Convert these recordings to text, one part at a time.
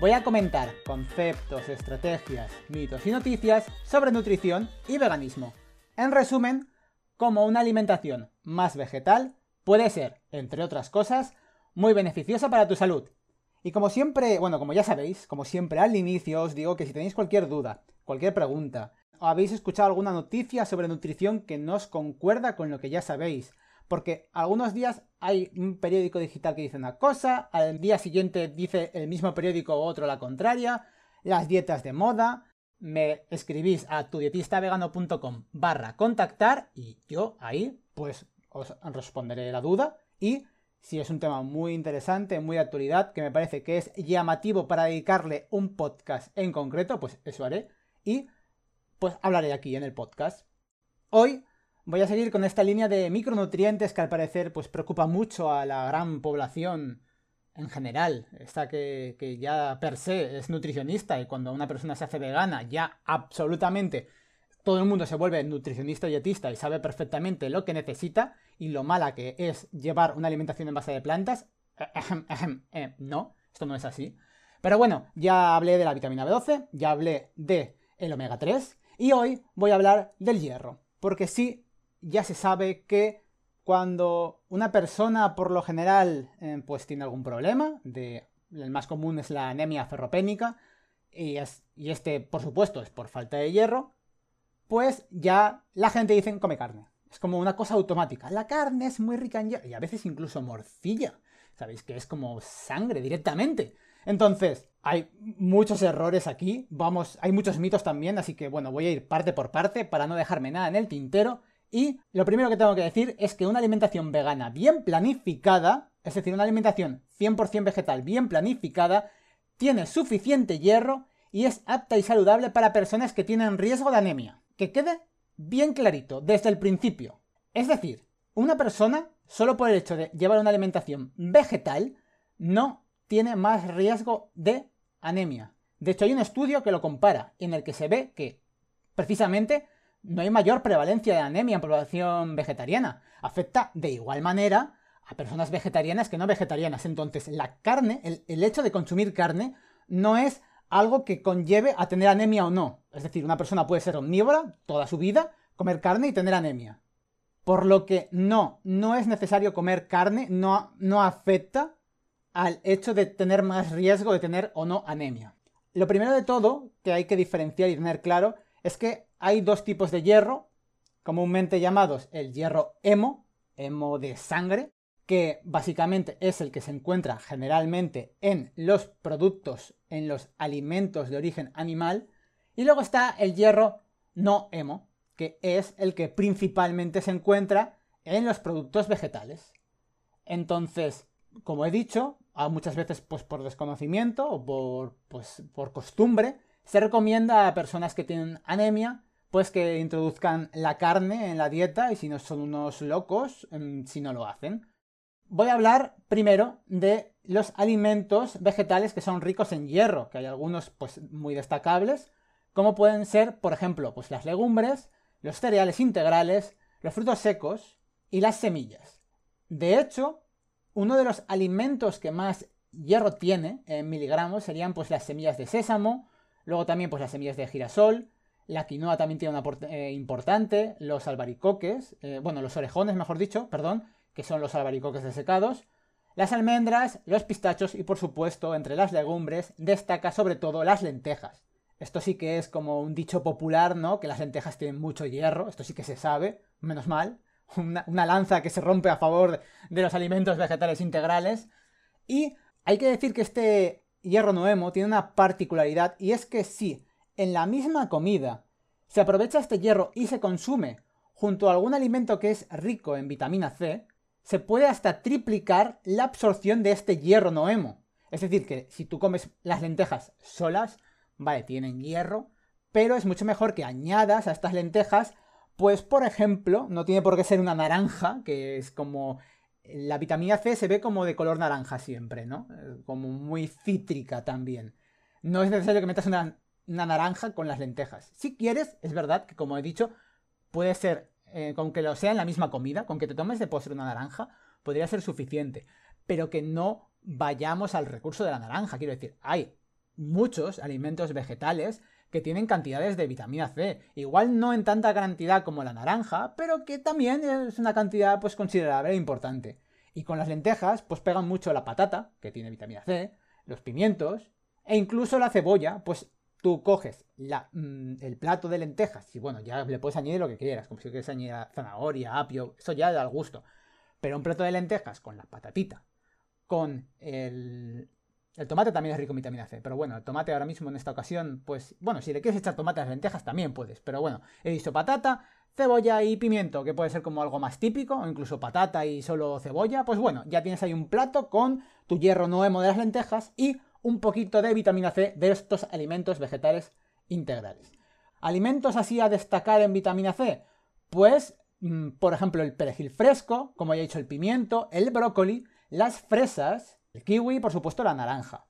voy a comentar conceptos, estrategias, mitos y noticias sobre nutrición y veganismo. En resumen, cómo una alimentación más vegetal puede ser, entre otras cosas, muy beneficiosa para tu salud. Y como siempre, bueno, como ya sabéis, como siempre al inicio os digo que si tenéis cualquier duda, cualquier pregunta, o habéis escuchado alguna noticia sobre nutrición que no os concuerda con lo que ya sabéis, porque algunos días hay un periódico digital que dice una cosa, al día siguiente dice el mismo periódico o otro la contraria, las dietas de moda, me escribís a tudietistavegano.com barra contactar y yo ahí pues os responderé la duda y si es un tema muy interesante, muy de actualidad, que me parece que es llamativo para dedicarle un podcast en concreto, pues eso haré y pues hablaré aquí en el podcast. Hoy voy a seguir con esta línea de micronutrientes que al parecer pues preocupa mucho a la gran población en general. Esta que, que ya per se es nutricionista y cuando una persona se hace vegana ya absolutamente todo el mundo se vuelve nutricionista y dietista y sabe perfectamente lo que necesita y lo mala que es llevar una alimentación en base de plantas. Eh, no, esto no es así. Pero bueno, ya hablé de la vitamina B12, ya hablé de el omega 3 y hoy voy a hablar del hierro. Porque sí, ya se sabe que cuando una persona por lo general eh, pues tiene algún problema, de, el más común es la anemia ferropénica, y, es, y este por supuesto es por falta de hierro, pues ya la gente dice come carne. Es como una cosa automática. La carne es muy rica en hierro y a veces incluso morcilla. Sabéis que es como sangre directamente. Entonces, hay muchos errores aquí. Vamos, hay muchos mitos también, así que bueno, voy a ir parte por parte para no dejarme nada en el tintero y lo primero que tengo que decir es que una alimentación vegana bien planificada, es decir, una alimentación 100% vegetal bien planificada, tiene suficiente hierro y es apta y saludable para personas que tienen riesgo de anemia. Que quede bien clarito desde el principio. Es decir, una persona, solo por el hecho de llevar una alimentación vegetal, no tiene más riesgo de anemia. De hecho, hay un estudio que lo compara, en el que se ve que, precisamente, no hay mayor prevalencia de anemia en población vegetariana. Afecta de igual manera a personas vegetarianas que no vegetarianas. Entonces, la carne, el, hecho de consumir carne, no es algo que conlleve a tener anemia o no. Es decir, una persona puede ser omnívora toda su vida, comer carne y tener anemia. Por lo que no, no es necesario comer carne, no, no afecta al hecho de tener más riesgo de tener o no anemia. Lo primero de todo que hay que diferenciar y tener claro es que hay dos tipos de hierro, comúnmente llamados el hierro hemo, hemo de sangre, que básicamente es el que se encuentra generalmente en los productos, en los alimentos de origen animal, y luego está el hierro no hemo, que es el que principalmente se encuentra en los productos vegetales. Entonces, como he dicho, muchas veces pues, por desconocimiento o por, pues, por costumbre, se recomienda a personas que tienen anemia pues que introduzcan la carne en la dieta y si no son unos locos, em, si no lo hacen. Voy a hablar primero de los alimentos vegetales que son ricos en hierro, que hay algunos pues muy destacables, como pueden ser, por ejemplo, pues las legumbres, los cereales integrales, los frutos secos y las semillas. De hecho, uno de los alimentos que más hierro tiene en miligramos serían pues las semillas de sésamo, luego también pues las semillas de girasol, la quinoa también tiene una eh, importante, los albaricoques, eh, bueno, los orejones, mejor dicho, perdón, que son los albaricoques desecados, las almendras, los pistachos y por supuesto, entre las legumbres, destaca sobre todo las lentejas. Esto sí que es como un dicho popular, ¿no? Que las lentejas tienen mucho hierro, esto sí que se sabe, menos mal. Una, una lanza que se rompe a favor de los alimentos vegetales integrales. Y hay que decir que este hierro noemo tiene una particularidad y es que sí, en la misma comida se aprovecha este hierro y se consume junto a algún alimento que es rico en vitamina C, se puede hasta triplicar la absorción de este hierro noemo. Es decir, que si tú comes las lentejas solas, vale, tienen hierro, pero es mucho mejor que añadas a estas lentejas, pues por ejemplo, no tiene por qué ser una naranja, que es como la vitamina C se ve como de color naranja siempre, ¿no? Eh, como muy cítrica también. No es necesario que metas una, naranja con las lentejas. Si quieres, es verdad que como he dicho, puede ser, eh, con que lo sea en la misma comida, con que te tomes de postre una naranja, podría ser suficiente. Pero que no vayamos al recurso de la naranja. Quiero decir, hay muchos alimentos vegetales que tienen cantidades de vitamina C. Igual no en tanta cantidad como la naranja, pero que también es una cantidad pues considerable e importante. Y con las lentejas pues pegan mucho la patata, que tiene vitamina C, los pimientos, e incluso la cebolla, pues tú coges mm, el plato de lentejas y bueno, ya le puedes añadir lo que quieras, como si quieres añadir zanahoria, apio, eso ya da gusto. Pero un plato de lentejas con la patatita, con el, el tomate también es rico en vitamina C, pero bueno, el tomate ahora mismo en esta ocasión, pues bueno, si le quieres echar tomate a las lentejas también puedes, pero bueno, he dicho patata, cebolla y pimiento, que puede ser como algo más típico, o incluso patata y solo cebolla, pues bueno, ya tienes ahí un plato con tu hierro nuevo de las lentejas y un poquito de vitamina C de estos alimentos vegetales integrales. Alimentos así a destacar en vitamina C, pues mm, por ejemplo el perejil fresco, como ya he dicho el pimiento, el brócoli, las fresas, el kiwi por supuesto la naranja.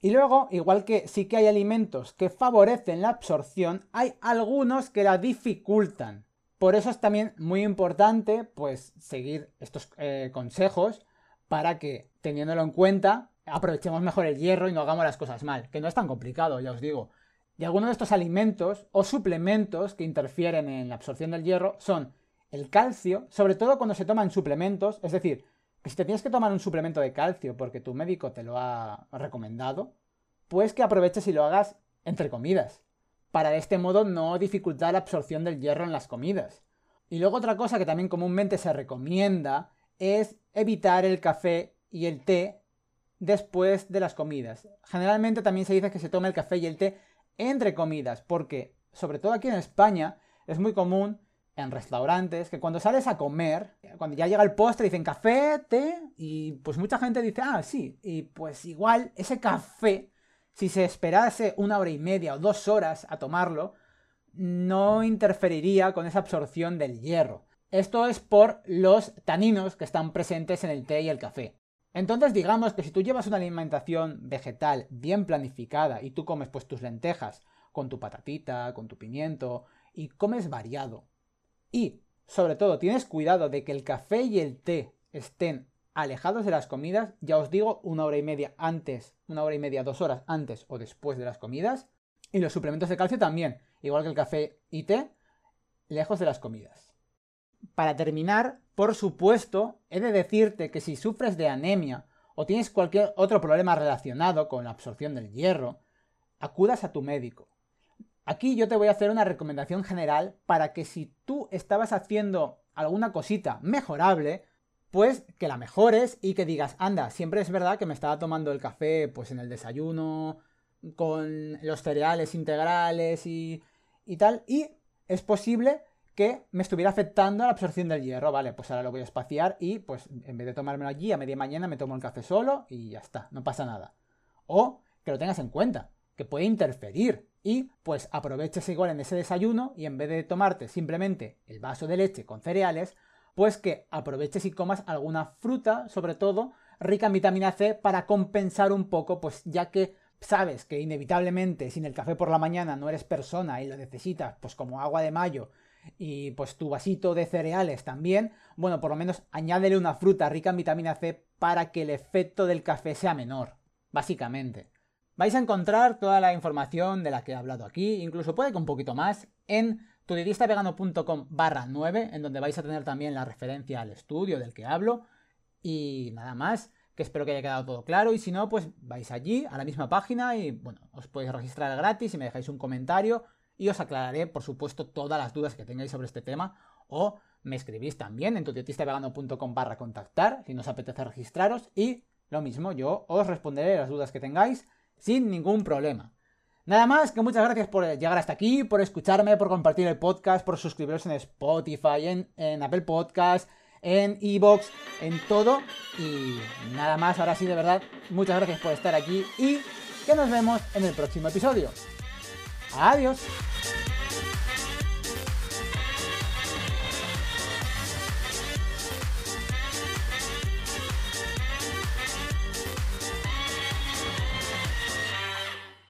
Y luego, igual que sí que hay alimentos que favorecen la absorción, hay algunos que la dificultan. Por eso es también muy importante, pues, seguir estos eh, consejos para que, teniéndolo en cuenta, aprovechemos mejor el hierro y no hagamos las cosas mal, que no es tan complicado, ya os digo. Y algunos de estos alimentos o suplementos que interfieren en la absorción del hierro son el calcio, sobre todo cuando se toman suplementos, es decir, que si te tienes que tomar un suplemento de calcio porque tu médico te lo ha recomendado, pues que aproveches y lo hagas entre comidas, para de este modo no dificultar la absorción del hierro en las comidas. Y luego otra cosa que también comúnmente se recomienda es evitar el café y el té después de las comidas. Generalmente también se dice que se tome el café y el té entre comidas, porque sobre todo aquí en España es muy común en restaurantes, que cuando sales a comer, cuando ya llega el postre, dicen café, té, y pues mucha gente dice, ah, sí, y pues igual ese café, si se esperase una hora y media o dos horas a tomarlo, no interferiría con esa absorción del hierro. Esto es por los taninos que están presentes en el té y el café. Entonces digamos que si tú llevas una alimentación vegetal bien planificada y tú comes pues tus lentejas con tu patatita, con tu pimiento y comes variado, y, sobre todo, tienes cuidado de que el café y el té estén alejados de las comidas, ya os digo, una hora y media antes, una hora y media, dos horas antes o después de las comidas. Y los suplementos de calcio también, igual que el café y té, lejos de las comidas. Para terminar, por supuesto, he de decirte que si sufres de anemia o tienes cualquier otro problema relacionado con la absorción del hierro, acudas a tu médico. Aquí yo te voy a hacer una recomendación general para que si tú estabas haciendo alguna cosita mejorable, pues que la mejores y que digas, anda, siempre es verdad que me estaba tomando el café pues en el desayuno, con los cereales integrales y, y tal, y es posible que me estuviera afectando a la absorción del hierro, vale, pues ahora lo voy a espaciar y pues en vez de tomármelo allí a media mañana me tomo el café solo y ya está, no pasa nada. O que lo tengas en cuenta, que puede interferir y pues aproveches igual en ese desayuno y en vez de tomarte simplemente el vaso de leche con cereales, pues que aproveches y comas alguna fruta, sobre todo rica en vitamina C, para compensar un poco, pues ya que sabes que inevitablemente sin el café por la mañana no eres persona y lo necesitas, pues como agua de mayo y pues tu vasito de cereales también, bueno, por lo menos añádele una fruta rica en vitamina C para que el efecto del café sea menor, básicamente. Vais a encontrar toda la información de la que he hablado aquí, incluso puede que un poquito más, en tudietistavegano.com barra 9, en donde vais a tener también la referencia al estudio del que hablo. Y nada más, que espero que haya quedado todo claro. Y si no, pues vais allí, a la misma página, y bueno, os podéis registrar gratis y me dejáis un comentario. Y os aclararé, por supuesto, todas las dudas que tengáis sobre este tema. O me escribís también en tudietistavegano.com barra contactar, si os apetece registraros. Y lo mismo, yo os responderé las dudas que tengáis sin ningún problema. Nada más que muchas gracias por llegar hasta aquí, por escucharme, por compartir el podcast, por suscribiros en Spotify, en, Apple Podcast, en Evox, en todo. Y nada más, ahora sí, de verdad, muchas gracias por estar aquí y que nos vemos en el próximo episodio. Adiós.